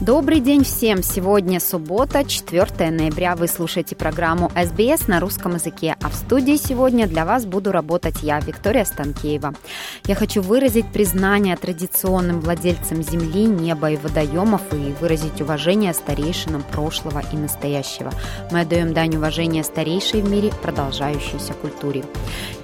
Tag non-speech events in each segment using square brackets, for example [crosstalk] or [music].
Добрый день всем! Сегодня суббота, 4 ноября. Вы слушаете программу СБС на русском языке, а в студии сегодня для вас буду работать я, Виктория Станкеева. Я хочу выразить признание традиционным владельцам земли, неба и водоемов и выразить уважение старейшинам прошлого и настоящего. Мы отдаем дань уважения старейшей в мире продолжающейся культуре.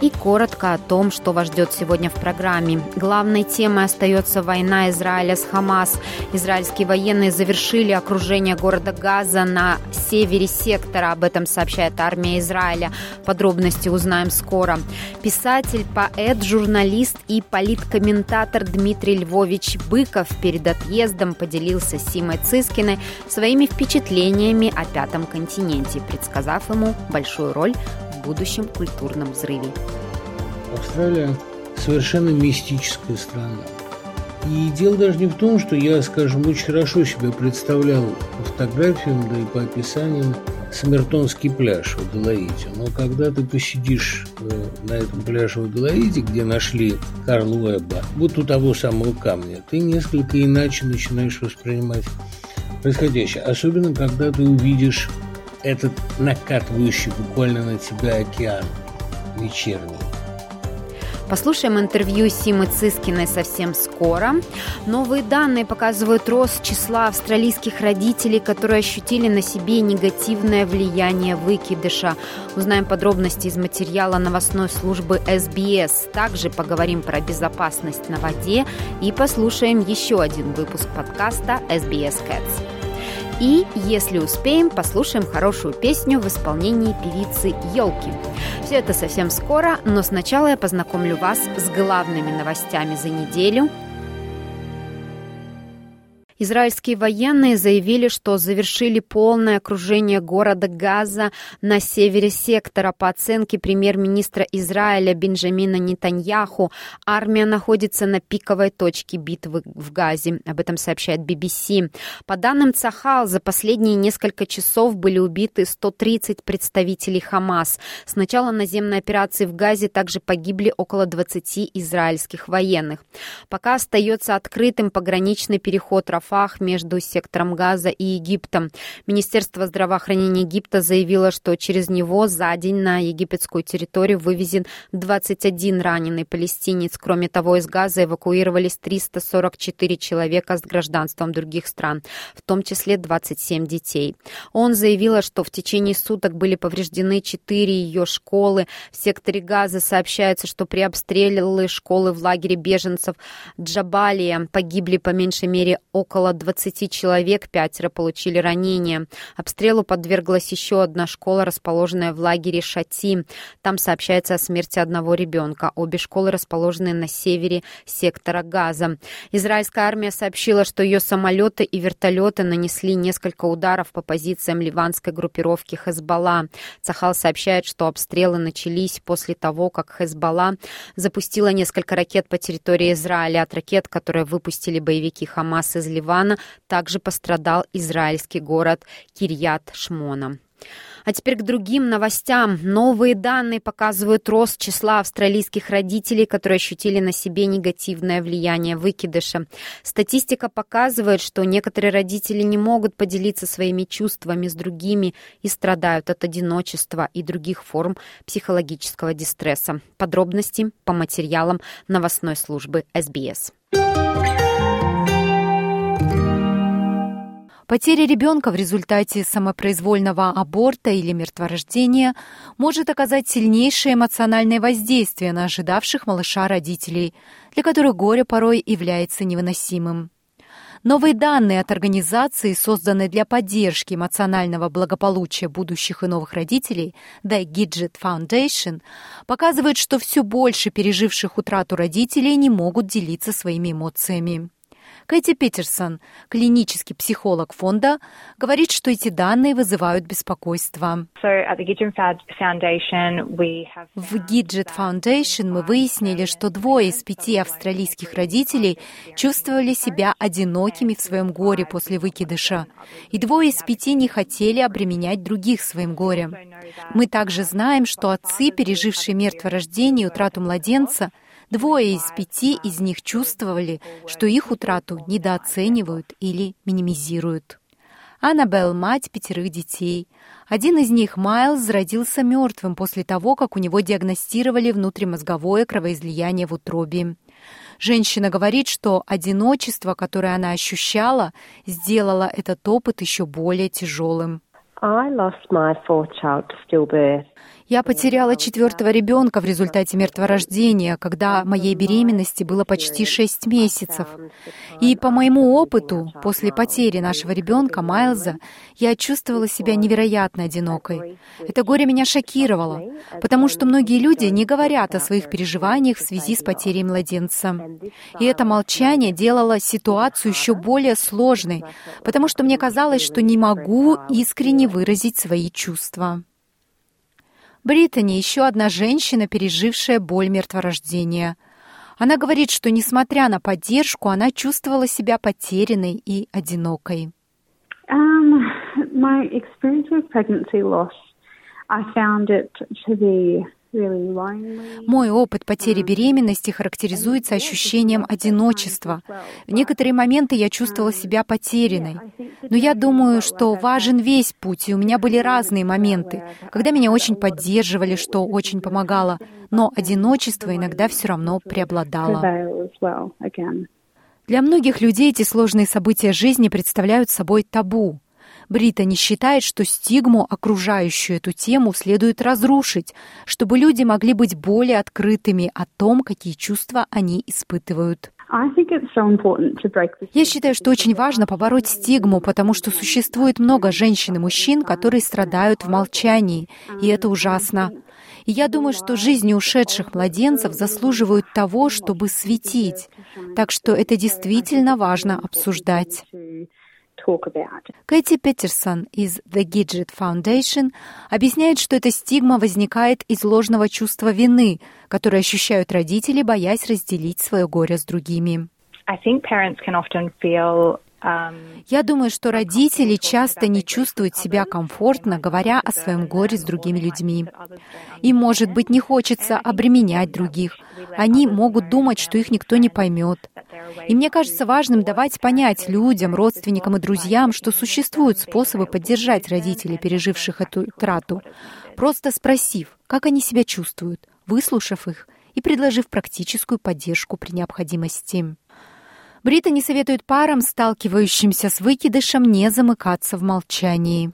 И коротко о том, что вас ждет сегодня в программе. Главной темой остается война Израиля с Хамас. Израильские военные военные завершили окружение города Газа на севере сектора. Об этом сообщает армия Израиля. Подробности узнаем скоро. Писатель, поэт, журналист и политкомментатор Дмитрий Львович Быков перед отъездом поделился с Симой Цискиной своими впечатлениями о Пятом континенте, предсказав ему большую роль в будущем культурном взрыве. Австралия совершенно мистическая страна. И дело даже не в том, что я, скажем, очень хорошо себе представлял по фотографиям, да и по описаниям Самертонский пляж в Аделаиде. Но когда ты посидишь э, на этом пляже в Аделаиде, где нашли Карла Уэбба, вот у того самого камня, ты несколько иначе начинаешь воспринимать происходящее. Особенно, когда ты увидишь этот накатывающий буквально на тебя океан вечерний. Послушаем интервью Симы Цискиной совсем скоро. Новые данные показывают рост числа австралийских родителей, которые ощутили на себе негативное влияние выкидыша. Узнаем подробности из материала новостной службы СБС. Также поговорим про безопасность на воде и послушаем еще один выпуск подкаста SBS Cats. И, если успеем, послушаем хорошую песню в исполнении певицы Елки. Все это совсем скоро, но сначала я познакомлю вас с главными новостями за неделю – Израильские военные заявили, что завершили полное окружение города Газа на севере сектора. По оценке премьер-министра Израиля Бенджамина Нетаньяху, армия находится на пиковой точке битвы в Газе. Об этом сообщает BBC. По данным Цахал, за последние несколько часов были убиты 130 представителей Хамас. С начала наземной операции в Газе также погибли около 20 израильских военных. Пока остается открытым пограничный переход Рафа Рафах между сектором Газа и Египтом. Министерство здравоохранения Египта заявило, что через него за день на египетскую территорию вывезен 21 раненый палестинец. Кроме того, из Газа эвакуировались 344 человека с гражданством других стран, в том числе 27 детей. Он заявила, что в течение суток были повреждены 4 ее школы. В секторе Газа сообщается, что при обстреле школы в лагере беженцев Джабалия погибли по меньшей мере около около 20 человек, пятеро получили ранения. Обстрелу подверглась еще одна школа, расположенная в лагере Шати. Там сообщается о смерти одного ребенка. Обе школы расположены на севере сектора Газа. Израильская армия сообщила, что ее самолеты и вертолеты нанесли несколько ударов по позициям ливанской группировки Хезбалла. Цахал сообщает, что обстрелы начались после того, как Хезбалла запустила несколько ракет по территории Израиля. От ракет, которые выпустили боевики Хамас из Ливана, Ливана также пострадал израильский город Кирьят-Шмона. А теперь к другим новостям. Новые данные показывают рост числа австралийских родителей, которые ощутили на себе негативное влияние выкидыша. Статистика показывает, что некоторые родители не могут поделиться своими чувствами с другими и страдают от одиночества и других форм психологического дистресса. Подробности по материалам новостной службы СБС. Потеря ребенка в результате самопроизвольного аборта или мертворождения может оказать сильнейшее эмоциональное воздействие на ожидавших малыша родителей, для которых горе порой является невыносимым. Новые данные от организации, созданной для поддержки эмоционального благополучия будущих и новых родителей, The Gidget Foundation, показывают, что все больше переживших утрату родителей не могут делиться своими эмоциями. Кэти Питерсон, клинический психолог фонда, говорит, что эти данные вызывают беспокойство. В Gidget Foundation мы выяснили, что двое из пяти австралийских родителей чувствовали себя одинокими в своем горе после выкидыша, и двое из пяти не хотели обременять других своим горем. Мы также знаем, что отцы, пережившие мертворождение и утрату младенца, Двое из пяти из них чувствовали, что их утрату недооценивают или минимизируют. Аннабелл — мать пятерых детей. Один из них, Майлз, родился мертвым после того, как у него диагностировали внутримозговое кровоизлияние в утробе. Женщина говорит, что одиночество, которое она ощущала, сделало этот опыт еще более тяжелым. Я потеряла четвертого ребенка в результате мертворождения, когда моей беременности было почти шесть месяцев. И по моему опыту, после потери нашего ребенка Майлза, я чувствовала себя невероятно одинокой. Это горе меня шокировало, потому что многие люди не говорят о своих переживаниях в связи с потерей младенца. И это молчание делало ситуацию еще более сложной, потому что мне казалось, что не могу искренне выразить свои чувства. Британи еще одна женщина, пережившая боль мертворождения. Она говорит, что, несмотря на поддержку, она чувствовала себя потерянной и одинокой. Um, my experience with pregnancy loss, I found it to be мой опыт потери беременности характеризуется ощущением одиночества. В некоторые моменты я чувствовала себя потерянной. Но я думаю, что важен весь путь, и у меня были разные моменты, когда меня очень поддерживали, что очень помогало, но одиночество иногда все равно преобладало. Для многих людей эти сложные события жизни представляют собой табу. Брита не считает, что стигму, окружающую эту тему, следует разрушить, чтобы люди могли быть более открытыми о том, какие чувства они испытывают. Я считаю, что очень важно побороть стигму, потому что существует много женщин и мужчин, которые страдают в молчании, и это ужасно. И я думаю, что жизни ушедших младенцев заслуживают того, чтобы светить. Так что это действительно важно обсуждать. Кэти Петерсон из The Gidget Foundation объясняет, что эта стигма возникает из ложного чувства вины, которое ощущают родители, боясь разделить свое горе с другими. I think parents can often feel я думаю, что родители часто не чувствуют себя комфортно, говоря о своем горе с другими людьми. Им, может быть, не хочется обременять других. Они могут думать, что их никто не поймет. И мне кажется важным давать понять людям, родственникам и друзьям, что существуют способы поддержать родителей, переживших эту утрату, просто спросив, как они себя чувствуют, выслушав их и предложив практическую поддержку при необходимости. Брита не советует парам, сталкивающимся с выкидышем, не замыкаться в молчании.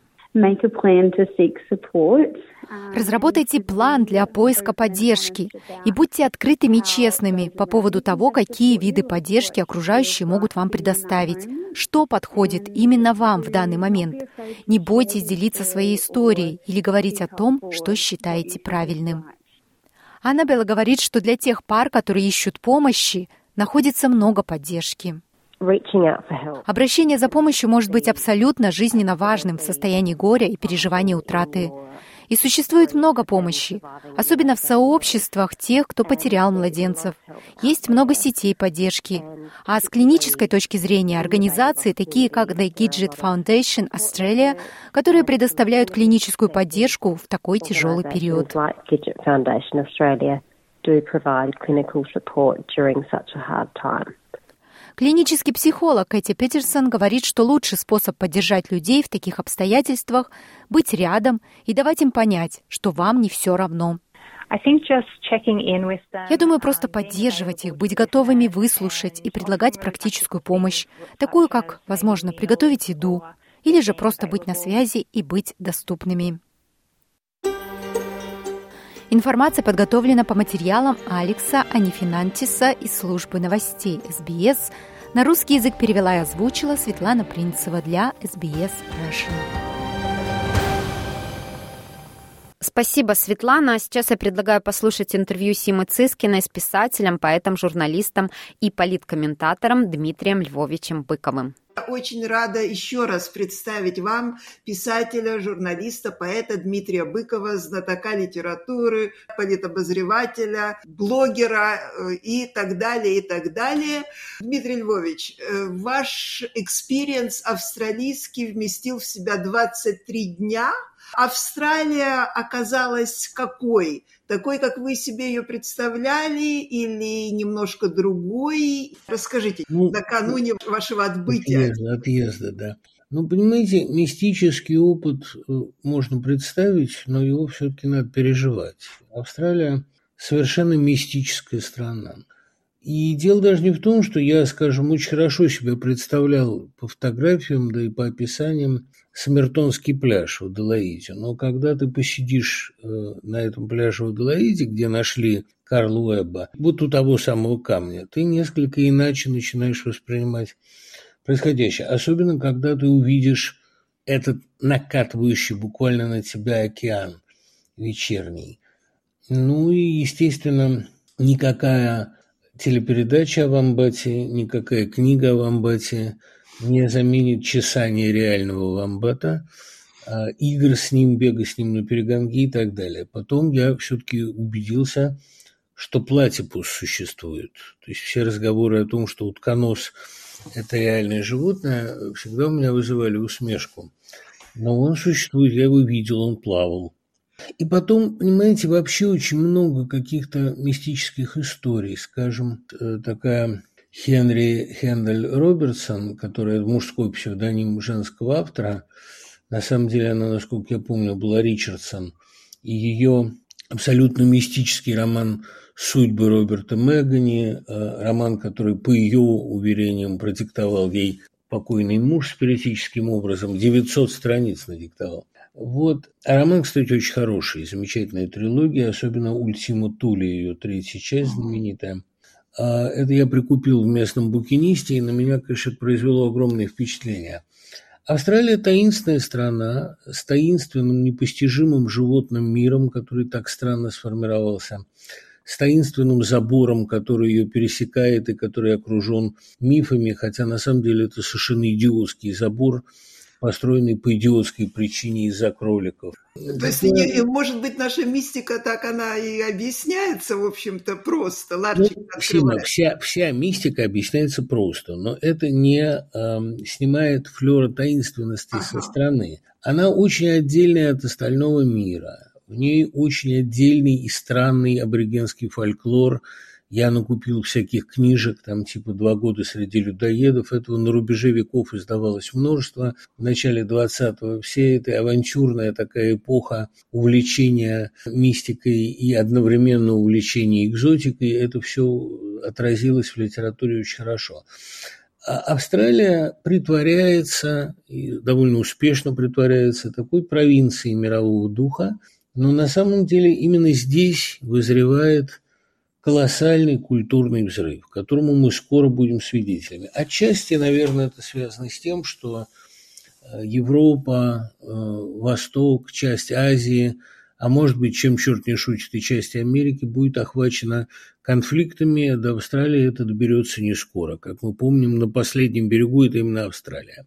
Разработайте план для поиска поддержки и будьте открытыми и честными по поводу того, какие виды поддержки окружающие могут вам предоставить, что подходит именно вам в данный момент. Не бойтесь делиться своей историей или говорить о том, что считаете правильным. Аннабелла говорит, что для тех пар, которые ищут помощи, находится много поддержки. Обращение за помощью может быть абсолютно жизненно важным в состоянии горя и переживания утраты. И существует много помощи, особенно в сообществах тех, кто потерял младенцев. Есть много сетей поддержки. А с клинической точки зрения организации, такие как The Gidget Foundation Australia, которые предоставляют клиническую поддержку в такой тяжелый период do provide clinical support during such a hard time. Клинический психолог Кэти Питерсон говорит, что лучший способ поддержать людей в таких обстоятельствах — быть рядом и давать им понять, что вам не все равно. Я думаю, просто поддерживать их, быть готовыми выслушать и предлагать практическую помощь, такую как, возможно, приготовить еду, или же просто быть на связи и быть доступными. Информация подготовлена по материалам Алекса Анифинантиса из службы новостей СБС. На русский язык перевела и озвучила Светлана Принцева для СБС Russian. Спасибо, Светлана. Сейчас я предлагаю послушать интервью Симы Цискиной с писателем, поэтом, журналистом и политкомментатором Дмитрием Львовичем Быковым. Очень рада еще раз представить вам писателя, журналиста, поэта Дмитрия Быкова, знатока литературы, политобозревателя, блогера э, и так далее, и так далее. Дмитрий Львович, э, ваш experience австралийский вместил в себя 23 дня – Австралия оказалась какой? Такой, как вы себе ее представляли, или немножко другой? Расскажите, ну, накануне вашего отбытия. Отъезда, отъезда, да. Ну, понимаете, мистический опыт э, можно представить, но его все-таки надо переживать. Австралия совершенно мистическая страна. И дело даже не в том, что я, скажем, очень хорошо себя представлял по фотографиям, да и по описаниям Самертонский пляж в Адалаиде. Но когда ты посидишь э, на этом пляже в Адалаиде, где нашли Карла Уэбба, вот у того самого камня, ты несколько иначе начинаешь воспринимать происходящее. Особенно, когда ты увидишь этот накатывающий буквально на тебя океан вечерний. Ну и, естественно, никакая телепередача о Вамбате, никакая книга о Вамбате – не заменит чесание реального вамбата, а игр с ним, бега с ним на перегонки и так далее. Потом я все-таки убедился, что платипус существует. То есть все разговоры о том, что утконос – это реальное животное, всегда у меня вызывали усмешку. Но он существует, я его видел, он плавал. И потом, понимаете, вообще очень много каких-то мистических историй. Скажем, э, такая Хенри Хендель Робертсон, которая мужской псевдоним женского автора, на самом деле она, насколько я помню, была Ричардсон, и ее абсолютно мистический роман «Судьбы Роберта Мегани», э, роман, который, по ее уверениям, продиктовал ей покойный муж спиритическим образом, 900 страниц надиктовал. Вот. А роман, кстати, очень хороший, замечательная трилогия, особенно «Ультима Тули», ее третья часть знаменитая. А, это я прикупил в местном букинисте, и на меня, конечно, произвело огромное впечатление. Австралия – таинственная страна с таинственным, непостижимым животным миром, который так странно сформировался, с таинственным забором, который ее пересекает и который окружен мифами, хотя на самом деле это совершенно идиотский забор – построенный по идиотской причине из-за кроликов. То есть, не, может быть, наша мистика так она и объясняется, в общем-то, просто. Ларчик ну, Сима, вся, вся мистика объясняется просто, но это не э, снимает флера таинственности ага. со стороны. Она очень отдельная от остального мира. В ней очень отдельный и странный аборигенский фольклор – я накупил всяких книжек, там типа «Два года среди людоедов». Этого на рубеже веков издавалось множество. В начале 20-го вся эта авантюрная такая эпоха увлечения мистикой и одновременно увлечения экзотикой, это все отразилось в литературе очень хорошо. А Австралия притворяется, и довольно успешно притворяется, такой провинцией мирового духа, но на самом деле именно здесь вызревает колоссальный культурный взрыв, которому мы скоро будем свидетелями. Отчасти, наверное, это связано с тем, что э, Европа, э, Восток, часть Азии, а может быть, чем черт не шутит, и часть Америки будет охвачена конфликтами, до Австралии это доберется не скоро. Как мы помним, на последнем берегу это именно Австралия.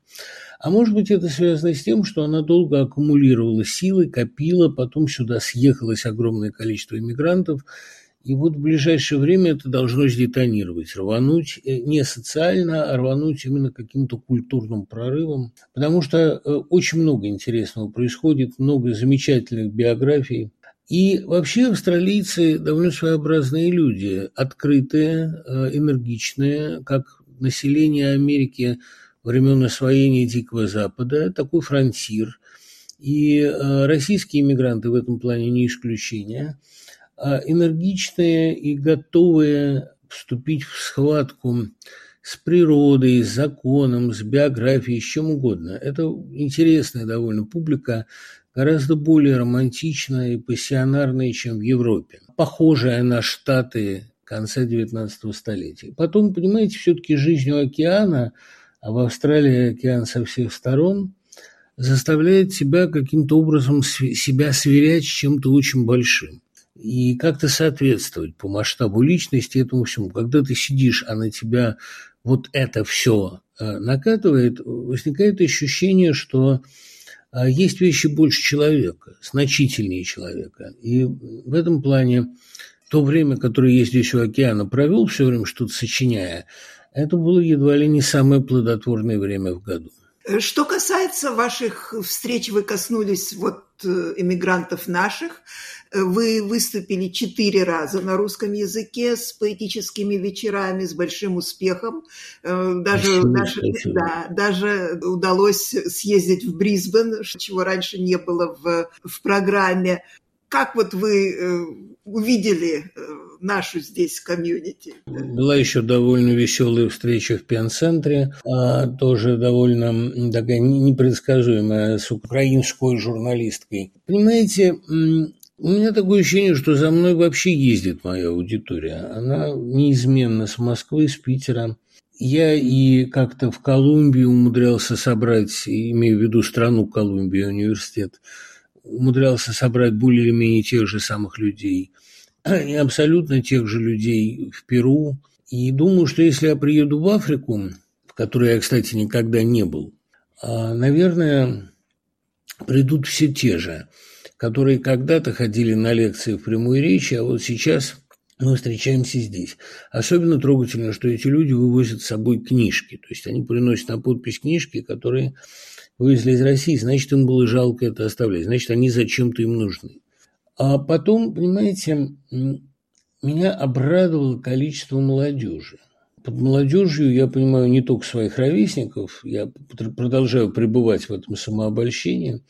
А может быть, это связано с тем, что она долго аккумулировала силы, копила, потом сюда съехалось огромное количество иммигрантов, и вот в ближайшее время это должно сдетонировать, рвануть э, не социально, а рвануть именно каким-то культурным прорывом, потому что э, очень много интересного происходит, много замечательных биографий. И вообще австралийцы довольно своеобразные люди, открытые, э, энергичные, как население Америки времен освоения Дикого Запада, такой фронтир. И российские иммигранты в этом плане не исключение – энергичные и готовые вступить в схватку с природой, с законом, с биографией, с чем угодно. Это интересная довольно публика, гораздо более романтичная и пассионарная, чем в Европе. Похожая на Штаты конца XIX столетия. Потом, понимаете, все-таки жизнь у океана, а в Австралии океан со всех сторон, заставляет тебя каким-то образом себя сверять с чем-то очень большим и как-то соответствовать по масштабу личности этому всему. Когда ты сидишь, а на тебя вот это все э, накатывает, возникает ощущение, что э, есть вещи больше человека, значительнее человека. И в этом плане то время, которое я здесь у океана провел, все время что-то сочиняя, это было едва ли не самое плодотворное время в году. Что касается ваших встреч, вы коснулись вот иммигрантов э, наших. Вы выступили четыре раза на русском языке с поэтическими вечерами, с большим успехом. Э, даже, даже, да, даже удалось съездить в Брисбен, чего раньше не было в, в программе. Как вот вы э, увидели нашу здесь комьюнити. Была еще довольно веселая встреча в Пен-центре, а тоже довольно такая непредсказуемая с украинской журналисткой. Понимаете, у меня такое ощущение, что за мной вообще ездит моя аудитория. Она неизменно с Москвы, с Питера. Я и как-то в Колумбии умудрялся собрать, имею в виду страну Колумбия, университет, умудрялся собрать более или менее тех же самых людей – и абсолютно тех же людей в Перу. И думаю, что если я приеду в Африку, в которой я, кстати, никогда не был, а, наверное, придут все те же, которые когда-то ходили на лекции в прямой речи, а вот сейчас мы встречаемся здесь. Особенно трогательно, что эти люди вывозят с собой книжки. То есть они приносят на подпись книжки, которые вывезли из России. Значит, им было жалко это оставлять. Значит, они зачем-то им нужны. А потом, понимаете, меня обрадовало количество молодежи. Под молодежью я понимаю не только своих ровесников, я продолжаю пребывать в этом самообольщении,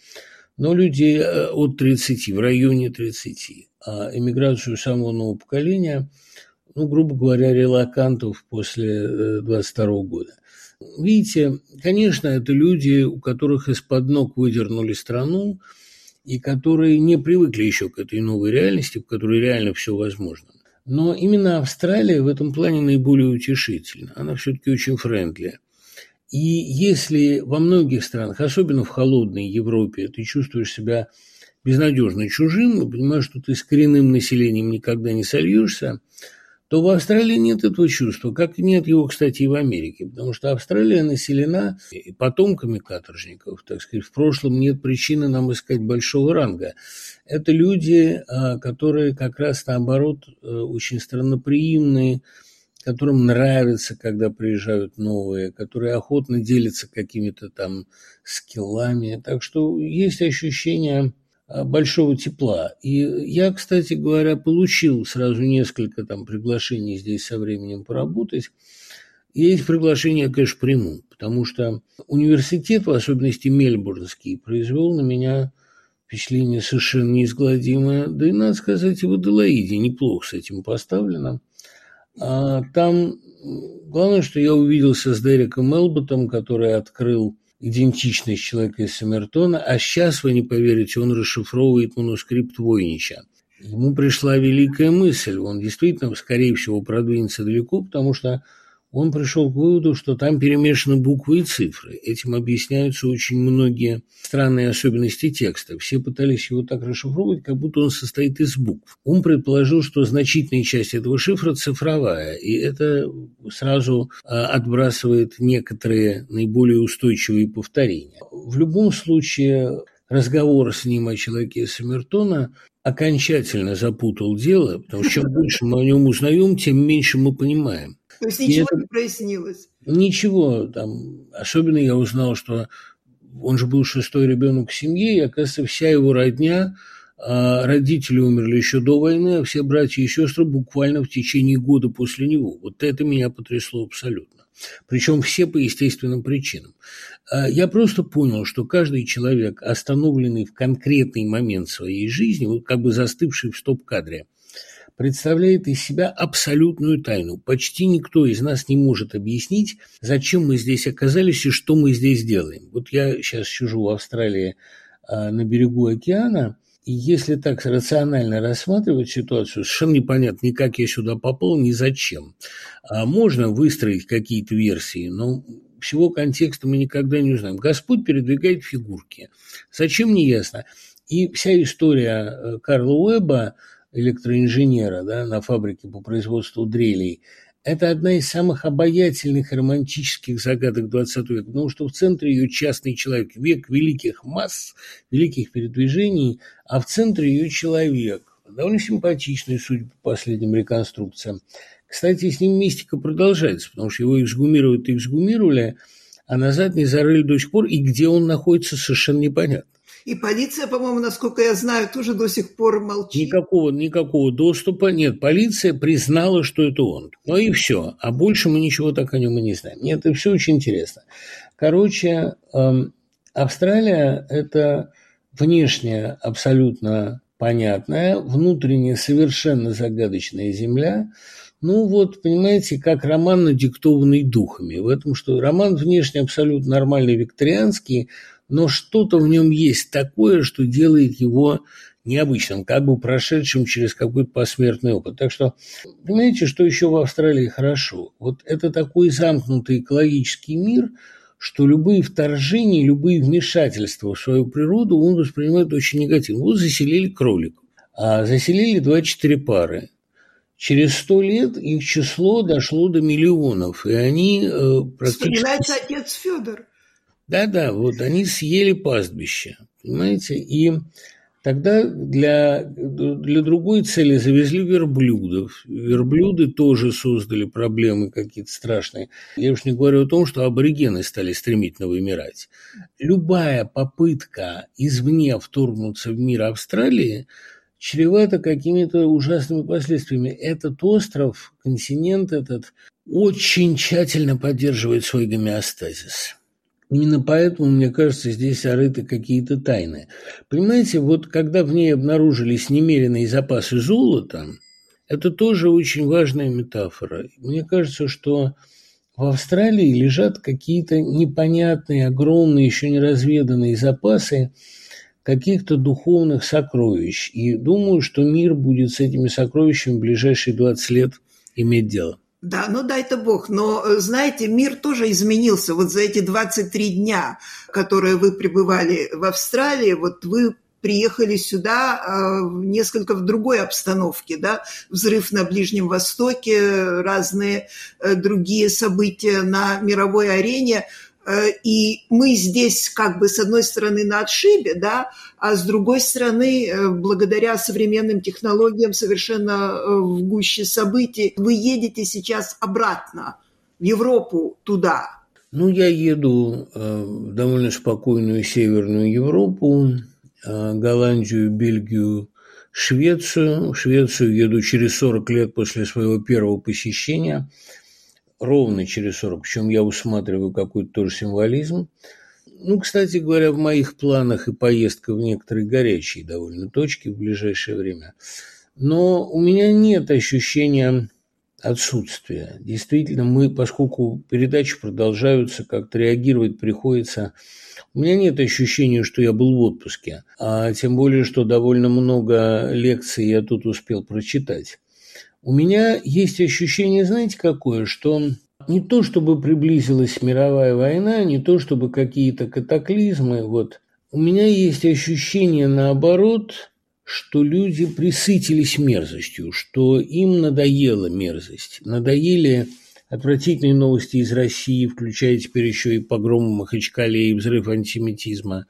но людей э, от 30, в районе 30. А эмиграцию самого нового поколения, ну, грубо говоря, релакантов после 22 э, года. Видите, конечно, это люди, у которых из-под ног выдернули страну, и которые не привыкли еще к этой новой реальности, в которой реально все возможно. Но именно Австралия в этом плане наиболее утешительна. Она все-таки очень френдли. И если во многих странах, особенно в холодной Европе, ты чувствуешь себя безнадежно чужим, понимаешь, что ты с коренным населением никогда не сольешься, то в Австралии нет этого чувства, как нет его, кстати, и в Америке, потому что Австралия населена потомками каторжников, так сказать, в прошлом нет причины нам искать большого ранга. Это люди, а, которые как раз наоборот э, очень странноприимные, которым нравится, когда приезжают новые, которые охотно делятся какими-то там скиллами. Так что есть ощущение Э, большого тепла. И я, кстати говоря, получил сразу несколько там приглашений здесь со временем поработать. И эти приглашения я, конечно, приму, потому что университет, в особенности мельбурнский, произвел на меня впечатление совершенно неизгладимое. Да и, надо сказать, и в Аделаиде неплохо с этим поставлено. А там главное, что я увиделся с Дереком Мелботом, который открыл идентичность человека из Саммертона, а сейчас, вы не поверите, он расшифровывает манускрипт Войнича. Ему пришла великая мысль, он действительно, скорее всего, продвинется далеко, потому что он пришел к выводу, что там перемешаны буквы и цифры. Этим объясняются очень многие странные особенности текста. Все пытались его так расшифровывать, как будто он состоит из букв. Он предположил, что значительная часть этого шифра цифровая, и это сразу а, отбрасывает некоторые наиболее устойчивые повторения. В любом случае, разговор с ним о человеке Саммертона окончательно запутал дело, потому что чем больше мы о нем узнаем, тем меньше мы понимаем. То есть ничего это... не прояснилось? Ничего. Там, особенно я узнал, что он же был шестой ребенок в семье, и, оказывается, вся его родня, а родители умерли еще до войны, а все братья и сестры буквально в течение года после него. Вот это меня потрясло абсолютно. Причем все по естественным причинам. А я просто понял, что каждый человек, остановленный в конкретный момент своей жизни, вот как бы застывший в стоп-кадре, представляет из себя абсолютную тайну. Почти никто из нас не может объяснить, зачем мы здесь оказались и что мы здесь делаем. Вот я сейчас сижу в Австралии а, на берегу океана, и если так рационально рассматривать ситуацию, совершенно непонятно ни как я сюда попал, ни зачем. А можно выстроить какие-то версии, но всего контекста мы никогда не узнаем. Господь передвигает фигурки. Зачем, не ясно. И вся история э, Карла Уэба, электроинженера да, на фабрике по производству дрелей, это одна из самых обаятельных и романтических загадок XX века, потому что в центре ее частный человек, век великих масс, великих передвижений, а в центре ее человек, довольно симпатичный, судя по последним реконструкциям. Кстати, с ним мистика продолжается, потому что его эксгумируют и эксгумировали, а назад не зарыли до сих пор, и где он находится, совершенно непонятно. И полиция, по-моему, насколько я знаю, тоже до сих пор молчит. Никакого, никакого доступа нет. Полиция признала, что это он. Ну и все. А больше мы ничего так о нем и не знаем. Нет, это все очень интересно. Короче, эм, Австралия – это внешне абсолютно понятная, внутренне совершенно загадочная земля. Ну вот, понимаете, как роман, надиктованный духами. В этом, что роман внешне абсолютно нормальный, викторианский – но что-то в нем есть такое, что делает его необычным, как бы прошедшим через какой-то посмертный опыт. Так что, понимаете, что еще в Австралии хорошо? Вот это такой замкнутый экологический мир, что любые вторжения, любые вмешательства в свою природу он воспринимает очень негативно. Вот заселили кроликов, а заселили 24 пары. Через сто лет их число дошло до миллионов, и они э, практически... Вспоминается отец Федор. Да-да, вот они съели пастбище, понимаете, и тогда для, для другой цели завезли верблюдов. Верблюды тоже создали проблемы какие-то страшные. Я уж не говорю о том, что аборигены стали стремительно вымирать. Любая попытка извне вторгнуться в мир Австралии чревата какими-то ужасными последствиями. Этот остров, континент этот, очень тщательно поддерживает свой гомеостазис. Именно поэтому, мне кажется, здесь орыты какие-то тайны. Понимаете, вот когда в ней обнаружились немеренные запасы золота, это тоже очень важная метафора. Мне кажется, что в Австралии лежат какие-то непонятные, огромные, еще не разведанные запасы каких-то духовных сокровищ. И думаю, что мир будет с этими сокровищами в ближайшие 20 лет иметь дело. Да, ну дай-то бог. Но, э, знаете, мир тоже изменился. Вот за эти 23 дня, которые вы пребывали в Австралии, вот вы приехали сюда э, несколько в другой обстановке, да, взрыв на Ближнем Востоке, разные э, другие события на мировой арене. Э, и мы здесь как бы с одной стороны на отшибе, да, а с другой стороны, э, благодаря современным технологиям совершенно э, в гуще событий, вы едете сейчас обратно в Европу туда. Ну, я еду в довольно спокойную Северную Европу, Голландию, Бельгию, Швецию. В Швецию еду через 40 лет после своего первого посещения – ровно через 40, причем я усматриваю какой-то тоже символизм. Ну, кстати говоря, в моих планах и поездка в некоторые горячие довольно точки в ближайшее время. Но у меня нет ощущения отсутствия. Действительно, мы, поскольку передачи продолжаются, как-то реагировать приходится. У меня нет ощущения, что я был в отпуске, а тем более, что довольно много лекций я тут успел прочитать. У меня есть ощущение, знаете, какое, что не то, чтобы приблизилась мировая война, не то, чтобы какие-то катаклизмы, вот. У меня есть ощущение, наоборот, что люди присытились мерзостью, что им надоела мерзость, надоели отвратительные новости из России, включая теперь еще и погром в Махачкале и взрыв антисемитизма.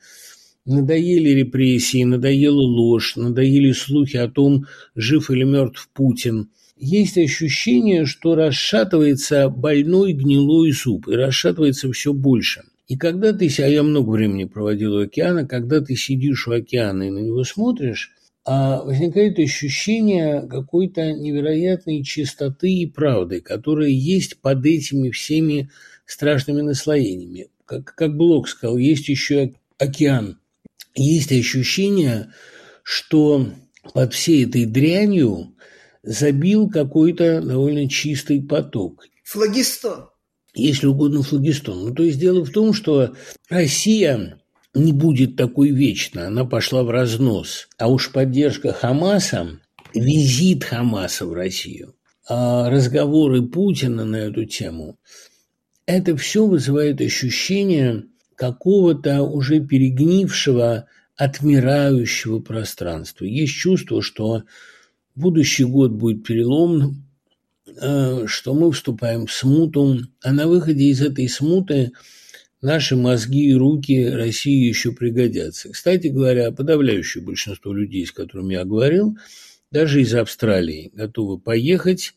Надоели репрессии, надоела ложь, надоели слухи о том, жив или мертв Путин – есть ощущение, что расшатывается больной гнилой зуб, и расшатывается все больше. И когда ты, а я много времени проводил у океана, когда ты сидишь у океана и на него смотришь, а возникает ощущение какой-то невероятной чистоты и правды, которая есть под этими всеми страшными наслоениями. Как, как Блок сказал, есть еще океан. Есть ощущение, что под всей этой дрянью забил какой-то довольно чистый поток. Флагистон. Если угодно, флагистон. Ну, то есть дело в том, что Россия не будет такой вечно, она пошла в разнос. А уж поддержка Хамаса, визит Хамаса в Россию, а разговоры Путина на эту тему, это все вызывает ощущение какого-то уже перегнившего, отмирающего пространства. Есть чувство, что будущий год будет переломным, э, что мы вступаем в смуту, а на выходе из этой смуты наши мозги и руки России еще пригодятся. Кстати говоря, подавляющее большинство людей, с которыми я говорил, даже из Австралии, готовы поехать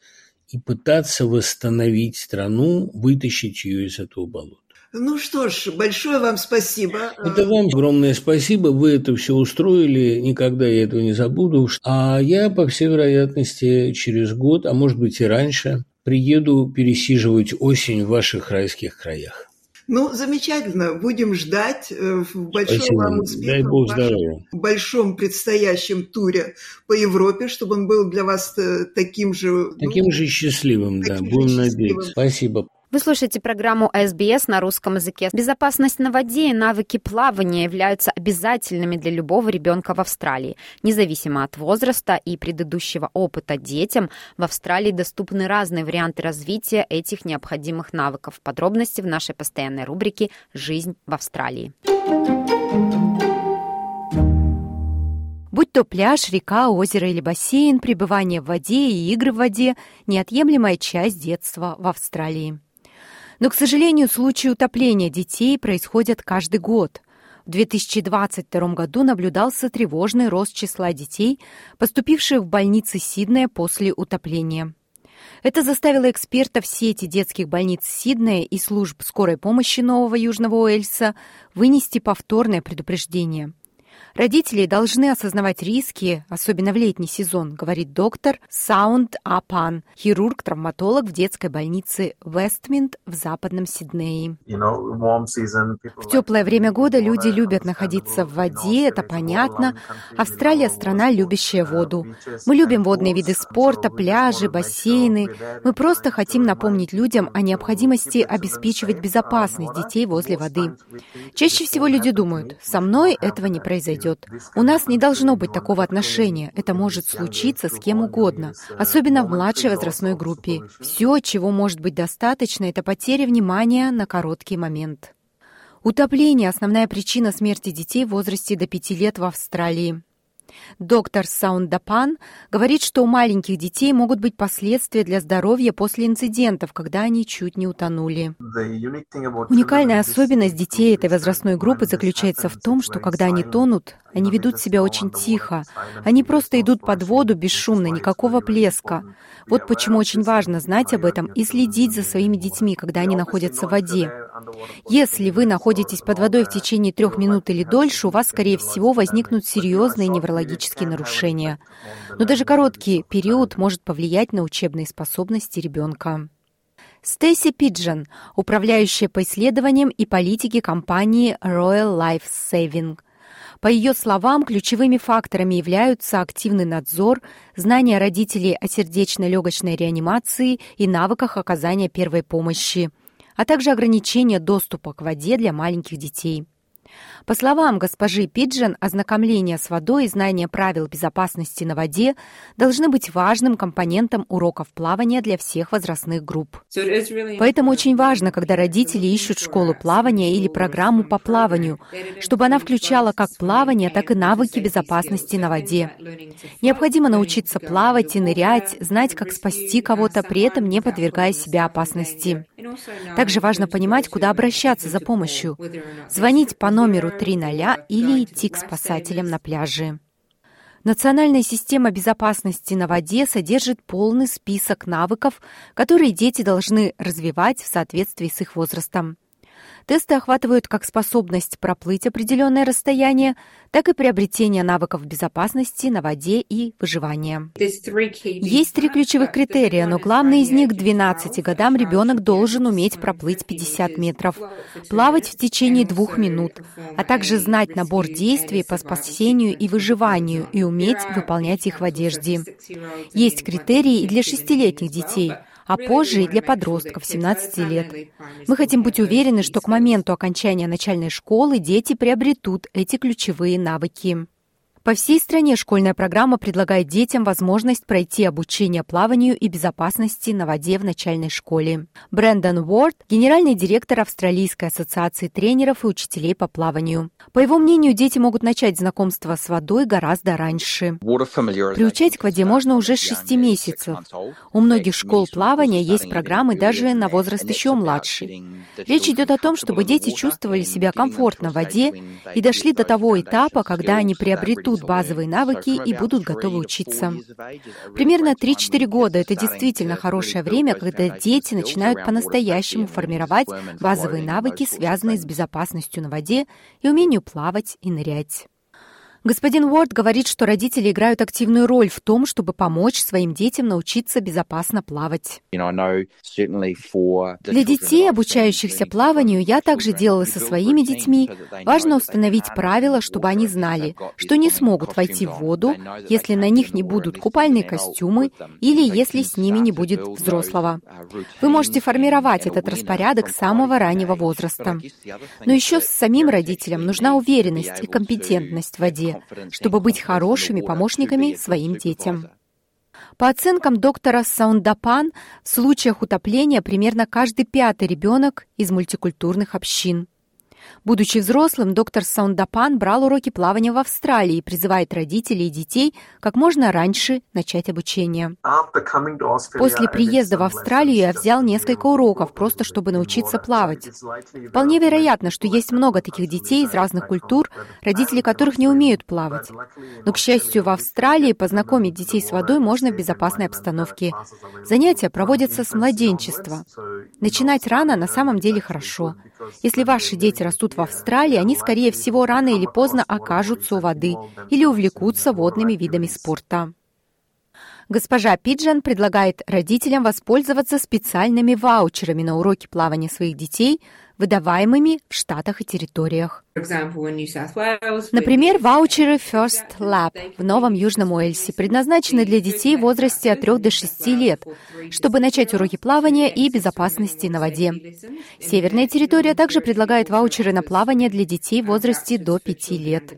и пытаться восстановить страну, вытащить ее из этого болота. Ну что ж, большое вам спасибо. Это вам огромное спасибо. Вы это все устроили. Никогда я этого не забуду. А я, по всей вероятности, через год, а может быть и раньше, приеду пересиживать осень в ваших райских краях. Ну, замечательно. Будем ждать э, в большом Спасибо. вам успехе Дай Бог в вашем здоровья. большом предстоящем туре по Европе, чтобы он был для вас э, таким же... ну, Таким же счастливым, да. таким же Будем счастливым. надеяться. Спасибо. Вы слушаете программу SBS на русском языке. Безопасность на воде и навыки плавания являются обязательными для любого ребенка в Австралии. Независимо от возраста и предыдущего опыта детям, в Австралии доступны разные варианты развития этих необходимых навыков. Подробности в нашей постоянной рубрике «Жизнь в Австралии». Будь то пляж, река, озеро или бассейн, пребывание в воде и игры в воде – неотъемлемая часть детства в Австралии. Но, к сожалению, случаи утопления детей происходят каждый год. В 2022 году наблюдался тревожный рост числа детей, поступивших в больницы Сиднея после утопления. Это заставило экспертов сети детских больниц Сиднея и служб скорой помощи Нового Южного Уэльса вынести повторное предупреждение. Родители должны осознавать риски, особенно в летний сезон, говорит доктор Саунд Апан, хирург-травматолог в детской больнице Вестминд в западном Сиднее. В теплое время года люди любят находиться в воде, это понятно. Австралия – страна, любящая воду. Мы любим водные виды спорта, пляжи, бассейны. Мы просто хотим напомнить людям о необходимости обеспечивать безопасность детей возле воды. Чаще всего люди думают, со мной этого не произойдет. У нас не должно быть такого отношения. Это может случиться с кем угодно, особенно в младшей возрастной группе. Все, чего может быть достаточно, это потеря внимания на короткий момент. Утопление – основная причина смерти детей в возрасте до 5 лет в Австралии. Доктор Саундапан говорит, что у маленьких детей могут быть последствия для здоровья после инцидентов, когда они чуть не утонули. Уникальная особенность детей этой возрастной группы заключается в том, что когда они тонут, они ведут себя очень тихо. Они просто идут под воду бесшумно, никакого плеска. Вот почему очень важно знать об этом и следить за своими детьми, когда они находятся в воде. Если вы находитесь под водой в течение трех минут или дольше, у вас, скорее всего, возникнут серьезные неврологические нарушения. Но даже короткий период может повлиять на учебные способности ребенка. Стейси Пиджин, управляющая по исследованиям и политике компании Royal Life Saving. По ее словам, ключевыми факторами являются активный надзор, знания родителей о сердечно-легочной реанимации и навыках оказания первой помощи, а также ограничение доступа к воде для маленьких детей. По словам госпожи Пиджин, ознакомление с водой и знание правил безопасности на воде должны быть важным компонентом уроков плавания для всех возрастных групп. Поэтому очень важно, когда родители ищут школу плавания или программу по плаванию, чтобы она включала как плавание, так и навыки безопасности на воде. Необходимо научиться плавать и нырять, знать, как спасти кого-то, при этом не подвергая себя опасности. Также важно понимать, куда обращаться за помощью. Звонить по номеру 300 или идти к спасателям на пляже. Национальная система безопасности на воде содержит полный список навыков, которые дети должны развивать в соответствии с их возрастом. Тесты охватывают как способность проплыть определенное расстояние, так и приобретение навыков безопасности на воде и выживания. Есть три ключевых критерия, но главный из них к 12 годам ребенок должен уметь проплыть 50 метров, плавать в течение двух минут, а также знать набор действий по спасению и выживанию и уметь выполнять их в одежде. Есть критерии и для шестилетних детей – а позже и для подростков 17 лет. Мы хотим быть уверены, что к моменту окончания начальной школы дети приобретут эти ключевые навыки. По всей стране школьная программа предлагает детям возможность пройти обучение плаванию и безопасности на воде в начальной школе. Брэндон Уорд – генеральный директор Австралийской ассоциации тренеров и учителей по плаванию. По его мнению, дети могут начать знакомство с водой гораздо раньше. Приучать к воде можно уже с 6 месяцев. У многих школ плавания есть программы даже на возраст еще младший. Речь идет о том, чтобы дети чувствовали себя комфортно в воде и дошли до того этапа, когда они приобретут обретут базовые навыки и будут готовы учиться. Примерно 3-4 года – это действительно хорошее время, когда дети начинают по-настоящему формировать базовые навыки, связанные с безопасностью на воде и умению плавать и нырять. Господин Уорд говорит, что родители играют активную роль в том, чтобы помочь своим детям научиться безопасно плавать. Для детей, обучающихся плаванию, я также делала со своими детьми. Важно установить правила, чтобы они знали, что не смогут войти в воду, если на них не будут купальные костюмы или если с ними не будет взрослого. Вы можете формировать этот распорядок с самого раннего возраста. Но еще самим родителям нужна уверенность и компетентность в воде чтобы быть хорошими помощниками своим детям. По оценкам доктора Саундапан, в случаях утопления примерно каждый пятый ребенок из мультикультурных общин – Будучи взрослым, доктор Саундапан брал уроки плавания в Австралии и призывает родителей и детей как можно раньше начать обучение. После приезда в Австралию я взял несколько уроков, просто чтобы научиться плавать. Вполне вероятно, что есть много таких детей из разных культур, родители которых не умеют плавать. Но, к счастью, в Австралии познакомить детей с водой можно в безопасной обстановке. Занятия проводятся с младенчества. Начинать рано на самом деле хорошо. Если ваши дети растут в Австралии, они, скорее всего, рано или поздно окажутся у воды или увлекутся водными видами спорта. Госпожа Пиджан предлагает родителям воспользоваться специальными ваучерами на уроки плавания своих детей – выдаваемыми в штатах и территориях. Например, ваучеры First Lab в Новом Южном Уэльсе предназначены для детей в возрасте от 3 до 6 лет, чтобы начать уроки плавания и безопасности на воде. Северная территория также предлагает ваучеры на плавание для детей в возрасте до 5 лет.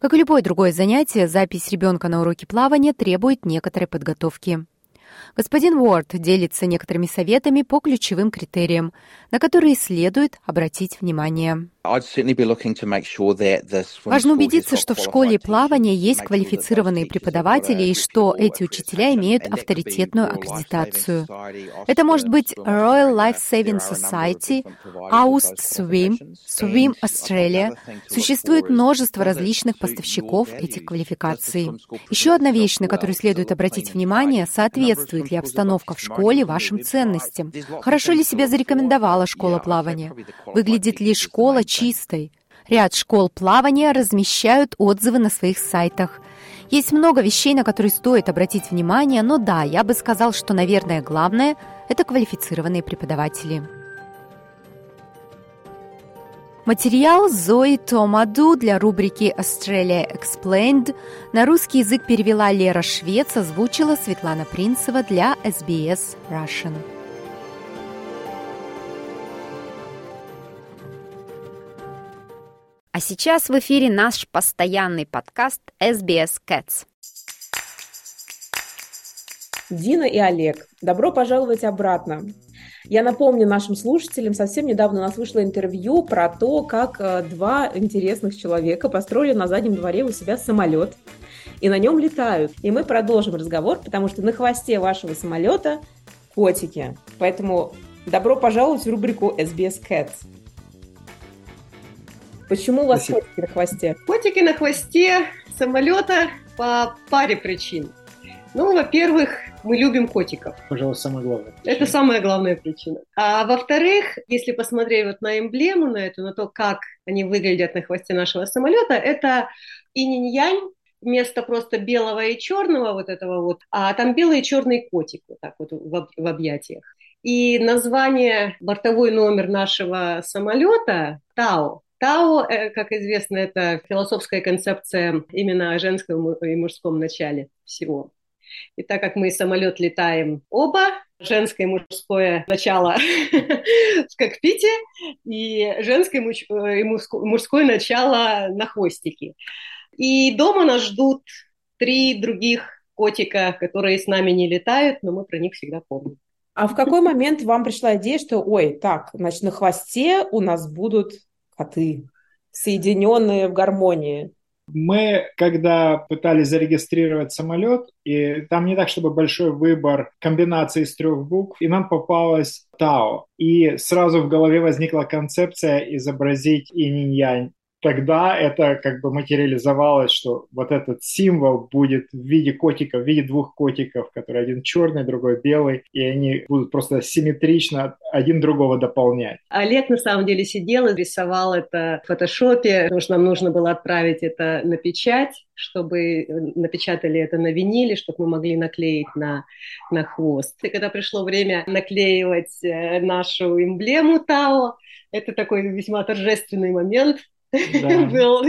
Как и любое другое занятие, запись ребенка на уроки плавания требует некоторой подготовки. Господин Уорд делится некоторыми советами по ключевым критериям, на которые следует обратить внимание. Важно убедиться, что в школе плавания есть квалифицированные преподаватели и что эти учителя имеют авторитетную аккредитацию. Это может быть Royal Life Saving Society, Aust Swim, Swim Australia. Существует множество различных поставщиков этих квалификаций. Еще одна вещь, на которую следует обратить внимание, соответствует ли обстановка в школе вашим ценностям. Хорошо ли себя зарекомендовала школа плавания? Выглядит ли школа чистой. Ряд школ плавания размещают отзывы на своих сайтах. Есть много вещей, на которые стоит обратить внимание, но да, я бы сказал, что, наверное, главное – это квалифицированные преподаватели. Материал Зои Томаду для рубрики Australia Explained на русский язык перевела Лера Швец, озвучила Светлана Принцева для SBS Russian. А сейчас в эфире наш постоянный подкаст SBS Cats. Дина и Олег, добро пожаловать обратно. Я напомню нашим слушателям, совсем недавно у нас вышло интервью про то, как э, два интересных человека построили на заднем дворе у себя самолет, и на нем летают. И мы продолжим разговор, потому что на хвосте вашего самолета котики. Поэтому добро пожаловать в рубрику SBS Cats. Почему у вас Спасибо. котики на хвосте? Котики на хвосте самолета по паре причин. Ну, во-первых, мы любим котиков. Пожалуй, самое главное. Это самая главная причина. А во-вторых, если посмотреть вот на эмблему, на эту, на то, как они выглядят на хвосте нашего самолета, это инь-янь, вместо просто белого и черного вот этого вот, а там белый и черный котик вот так вот в, в объятиях. И название, бортовой номер нашего самолета Тао, Тао, э, как известно, это философская концепция именно о женском и мужском начале всего. И так как мы самолет летаем оба, женское и мужское начало [laughs] в кокпите и женское э, и мужское начало на хвостике. И дома нас ждут три других котика, которые с нами не летают, но мы про них всегда помним. А в какой момент вам пришла идея, что, ой, так, значит, на хвосте у нас будут коты, соединенные в гармонии? Мы, когда пытались зарегистрировать самолет, и там не так, чтобы большой выбор комбинаций из трех букв, и нам попалась Тао. И сразу в голове возникла концепция изобразить инь-янь тогда это как бы материализовалось, что вот этот символ будет в виде котика, в виде двух котиков, которые один черный, другой белый, и они будут просто симметрично один другого дополнять. Олег на самом деле сидел и рисовал это в фотошопе, потому что нам нужно было отправить это на печать, чтобы напечатали это на виниле, чтобы мы могли наклеить на, на хвост. И когда пришло время наклеивать э, нашу эмблему Тао, это такой весьма торжественный момент, да. [laughs] был.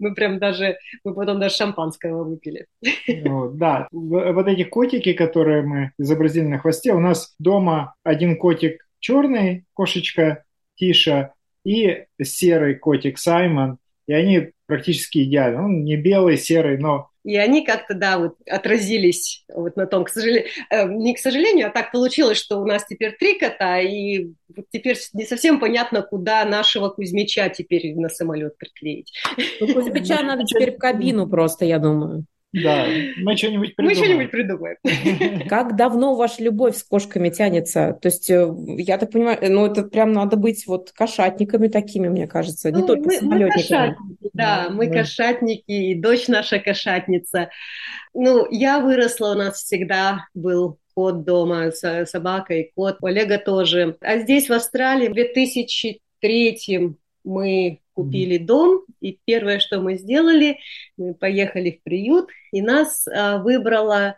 Мы прям даже, мы потом даже шампанского выпили. Вот, да, вот эти котики, которые мы изобразили на хвосте, у нас дома один котик черный, кошечка Тиша, и серый котик Саймон, и они практически идеальны. Он не белый, серый, но и они как-то, да, вот отразились вот на том, к сожалению, э, не к сожалению, а так получилось, что у нас теперь три кота, и теперь не совсем понятно, куда нашего Кузьмича теперь на самолет приклеить. Ну, Кузьмича [laughs] надо теперь в кабину просто, я думаю. Да, мы что-нибудь придумаем. Мы что-нибудь придумаем. [laughs] Как давно ваша любовь с кошками тянется? То есть, э, я так понимаю, ну это прям надо быть вот кошатниками такими, мне кажется, не ну, только мы, самолетниками. Мы да, мы да. кошатники, и дочь наша кошатница. Ну, я выросла, у нас всегда был кот дома, собака и кот. У Олега тоже. А здесь, в Австралии, в 2003 мы купили дом, и первое, что мы сделали, мы поехали в приют, и нас а, выбрала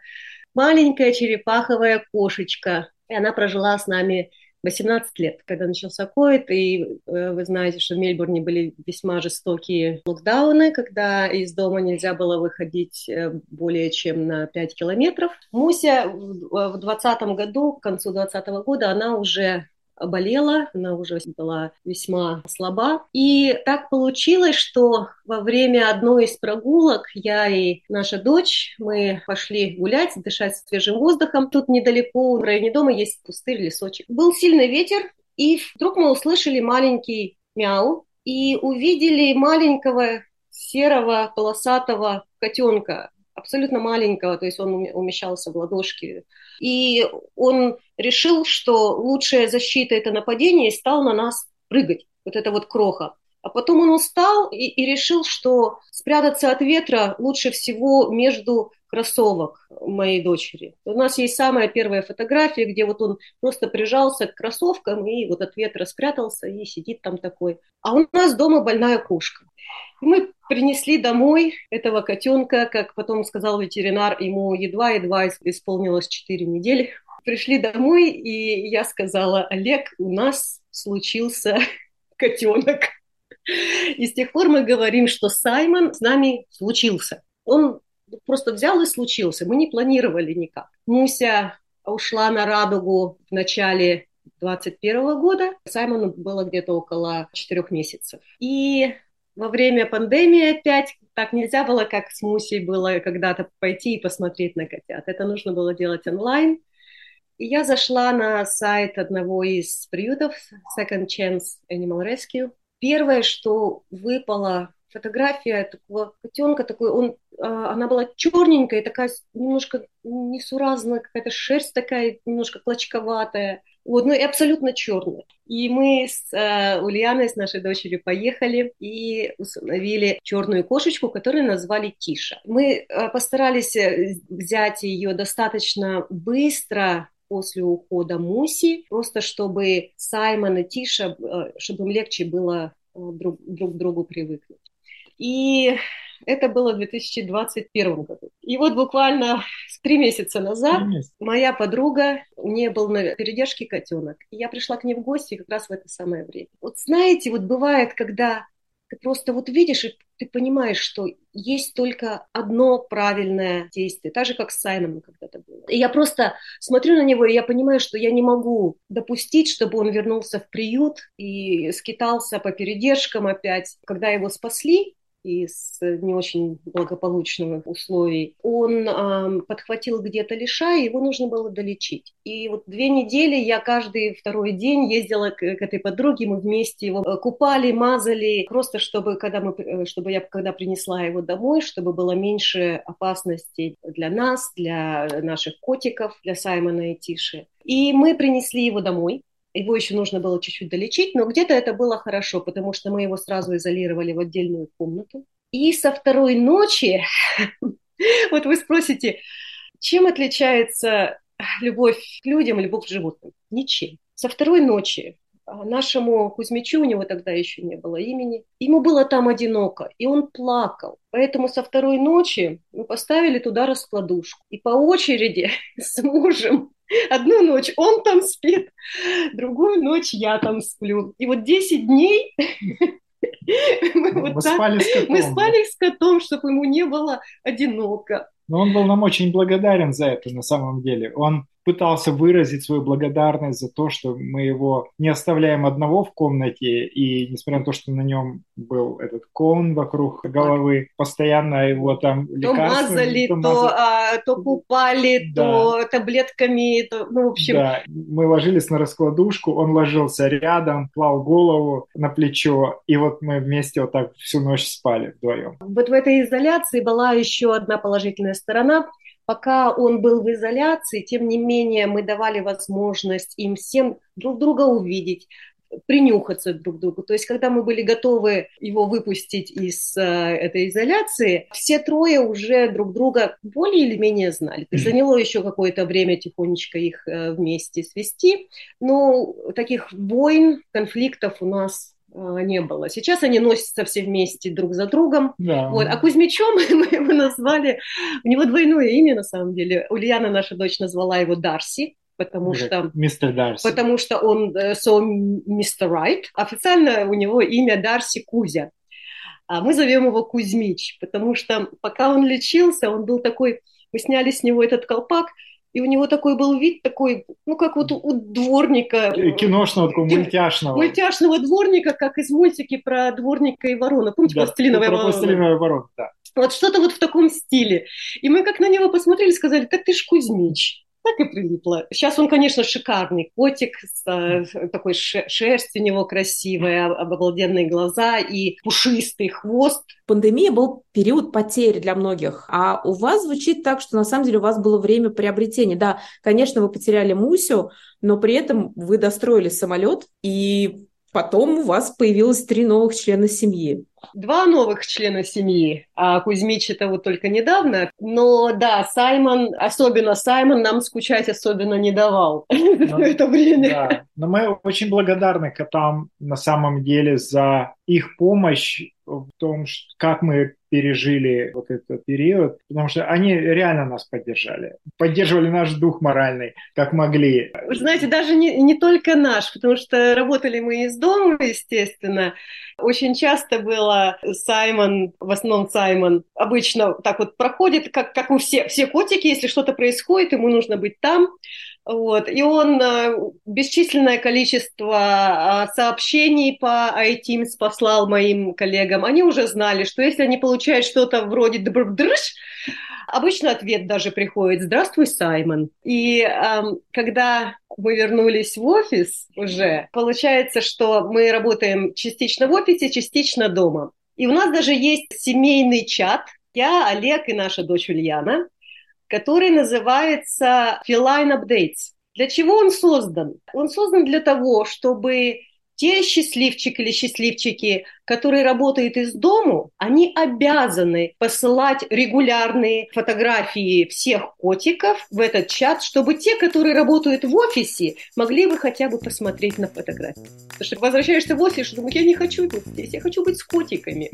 маленькая черепаховая кошечка, и она прожила с нами 18 лет, когда начался ковид, и э, вы знаете, что в Мельбурне были весьма жестокие локдауны, когда из дома нельзя было выходить э, более чем на 5 километров. Муся в 2020 году, к концу 2020 года, она уже болела, она уже была весьма слаба. И так получилось, что во время одной из прогулок я и наша дочь, мы пошли гулять, дышать свежим воздухом. Тут недалеко в районе дома есть пустырь, лесочек. Был сильный ветер, и вдруг мы услышали маленький мяу и увидели маленького серого полосатого котенка, абсолютно маленького, то есть он умещался в ладошки. И он решил, что лучшая защита – это нападение, и стал на нас прыгать. Вот это вот кроха. А потом он устал и, и решил, что спрятаться от ветра лучше всего между кроссовок моей дочери. У нас есть самая первая фотография, где вот он просто прижался к кроссовкам и вот от ветра спрятался и сидит там такой. А у нас дома больная кошка. Мы принесли домой этого котенка, как потом сказал ветеринар, ему едва-едва исполнилось 4 недели. Пришли домой, и я сказала, Олег, у нас случился [laughs] котенок. И с тех пор мы говорим, что Саймон с нами случился. Он просто взял и случился. Мы не планировали никак. Муся ушла на радугу в начале 21 года. Саймону было где-то около четырех месяцев. И во время пандемии опять так нельзя было, как с Мусей было когда-то пойти и посмотреть на котят. Это нужно было делать онлайн. И я зашла на сайт одного из приютов Second Chance Animal Rescue. Первое, что выпало фотография такого котенка, такой, он, а, она была черненькая, такая немножко несуразная, какая-то шерсть такая немножко клочковатая. Вот, ну и абсолютно черная. И мы с э, Ульяной, с нашей дочерью, поехали и установили черную кошечку, которую назвали Тиша. Мы э, постарались э, взять ее достаточно быстро после ухода Муси, просто чтобы Саймон и Тиша, э, чтобы им легче было э, друг, друг к другу привыкнуть. И это было в 2021 году. И вот буквально три месяца назад моя подруга, у нее был на передержке котенок. И я пришла к ней в гости как раз в это самое время. Вот знаете, вот бывает, когда ты просто вот видишь и ты понимаешь, что есть только одно правильное действие, так же, как с Саймоном когда-то было. И я просто смотрю на него, и я понимаю, что я не могу допустить, чтобы он вернулся в приют и скитался по передержкам опять. Когда его спасли, из не очень благополучных условий, он э, подхватил где-то лишай, его нужно было долечить. И вот две недели я каждый второй день ездила к, к этой подруге, мы вместе его э, купали, мазали, просто чтобы, когда мы, э, чтобы я когда принесла его домой, чтобы было меньше опасностей для нас, для наших котиков, для Саймона и Тиши. И мы принесли его домой, его еще нужно было чуть-чуть долечить, но где-то это было хорошо, потому что мы его сразу изолировали в отдельную комнату. И со второй ночи, [laughs] вот вы спросите, чем отличается любовь к людям, любовь к животным? Ничем. Со второй ночи а, нашему Кузьмичу, у него тогда еще не было имени, ему было там одиноко, и он плакал. Поэтому со второй ночи мы поставили туда раскладушку. И по очереди [laughs] с мужем Одну ночь он там спит, другую ночь я там сплю. И вот 10 дней [laughs] мы, вот так, спали с котом. мы спали с котом, чтобы ему не было одиноко. Но он был нам очень благодарен за это на самом деле. Он пытался выразить свою благодарность за то, что мы его не оставляем одного в комнате, и несмотря на то, что на нем был этот кон вокруг головы, постоянно его там то мазали, то, то, а, то купали, да. то таблетками, то, ну, в общем... Да, мы ложились на раскладушку, он ложился рядом, клал голову на плечо, и вот мы вместе вот так всю ночь спали вдвоем. Вот в этой изоляции была еще одна положительная сторона – пока он был в изоляции, тем не менее мы давали возможность им всем друг друга увидеть, принюхаться друг к другу. То есть, когда мы были готовы его выпустить из э, этой изоляции, все трое уже друг друга более или менее знали. То есть, [clears throat] заняло еще какое-то время тихонечко их э, вместе свести. Но таких войн, конфликтов у нас не было. Сейчас они носятся все вместе друг за другом. Да. Вот. А Кузьмичом [laughs] мы его назвали, у него двойное имя на самом деле. Ульяна, наша дочь, назвала его Дарси, потому что... Мистер Дарси. Потому что он so Mr. Right. Официально у него имя Дарси Кузя. А мы зовем его Кузьмич, потому что пока он лечился, он был такой... Мы сняли с него этот колпак, и у него такой был вид такой, ну, как вот у дворника. Киношного, такого мультяшного. Мультяшного дворника, как из мультики про дворника и ворона. Помните, да, пластилиновая ворона? Пластилиновая ворона, да. Вот что-то вот в таком стиле. И мы как на него посмотрели, сказали, так ты ж Кузьмич так и прилипло. Сейчас он, конечно, шикарный котик, с э, такой шерсть у него красивая, обалденные глаза и пушистый хвост. Пандемия был период потерь для многих, а у вас звучит так, что на самом деле у вас было время приобретения. Да, конечно, вы потеряли Мусю, но при этом вы достроили самолет, и потом у вас появилось три новых члена семьи два новых члена семьи, а Кузьмич это вот только недавно. Но да, Саймон, особенно Саймон, нам скучать особенно не давал [laughs] в это время. Да. Но мы очень благодарны котам на самом деле за их помощь в том, как мы пережили вот этот период, потому что они реально нас поддержали, поддерживали наш дух моральный, как могли. Знаете, даже не, не только наш, потому что работали мы из дома, естественно. Очень часто было Саймон, в основном Саймон, обычно так вот проходит, как, как у все, все котики, если что-то происходит, ему нужно быть там, вот. И он э, бесчисленное количество э, сообщений по iTeams послал моим коллегам. Они уже знали, что если они получают что-то вроде «држ», обычно ответ даже приходит «Здравствуй, Саймон». И э, когда мы вернулись в офис уже, получается, что мы работаем частично в офисе, частично дома. И у нас даже есть семейный чат, я, Олег и наша дочь Ульяна который называется Feline Updates. Для чего он создан? Он создан для того, чтобы те счастливчики или счастливчики, которые работают из дому, они обязаны посылать регулярные фотографии всех котиков в этот чат, чтобы те, которые работают в офисе, могли бы хотя бы посмотреть на фотографии. Потому что возвращаешься в офис, думаешь, я не хочу быть здесь, я хочу быть с котиками.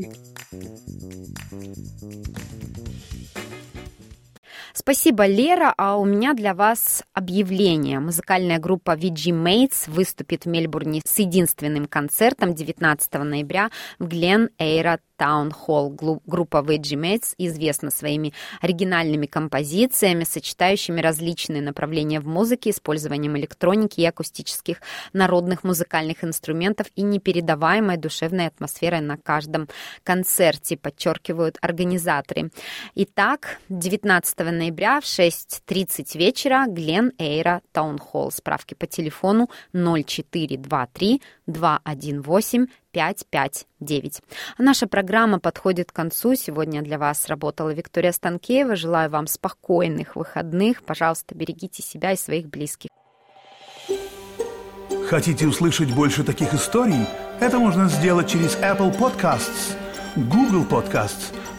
Спасибо, Лера. А у меня для вас объявление. Музыкальная группа VG Mates выступит в Мельбурне с единственным концертом 19 ноября в Глен Эйра Town Hall. Группа VG Mates известна своими оригинальными композициями, сочетающими различные направления в музыке, использованием электроники и акустических народных музыкальных инструментов и непередаваемой душевной атмосферой на каждом концерте, подчеркивают организаторы. Итак, 19 ноября в 6.30 вечера Глен Эйра Таунхолл. Справки по телефону 0423 218 559. А наша программа подходит к концу. Сегодня для вас работала Виктория Станкеева. Желаю вам спокойных выходных. Пожалуйста, берегите себя и своих близких. Хотите услышать больше таких историй? Это можно сделать через Apple Podcasts, Google Podcasts,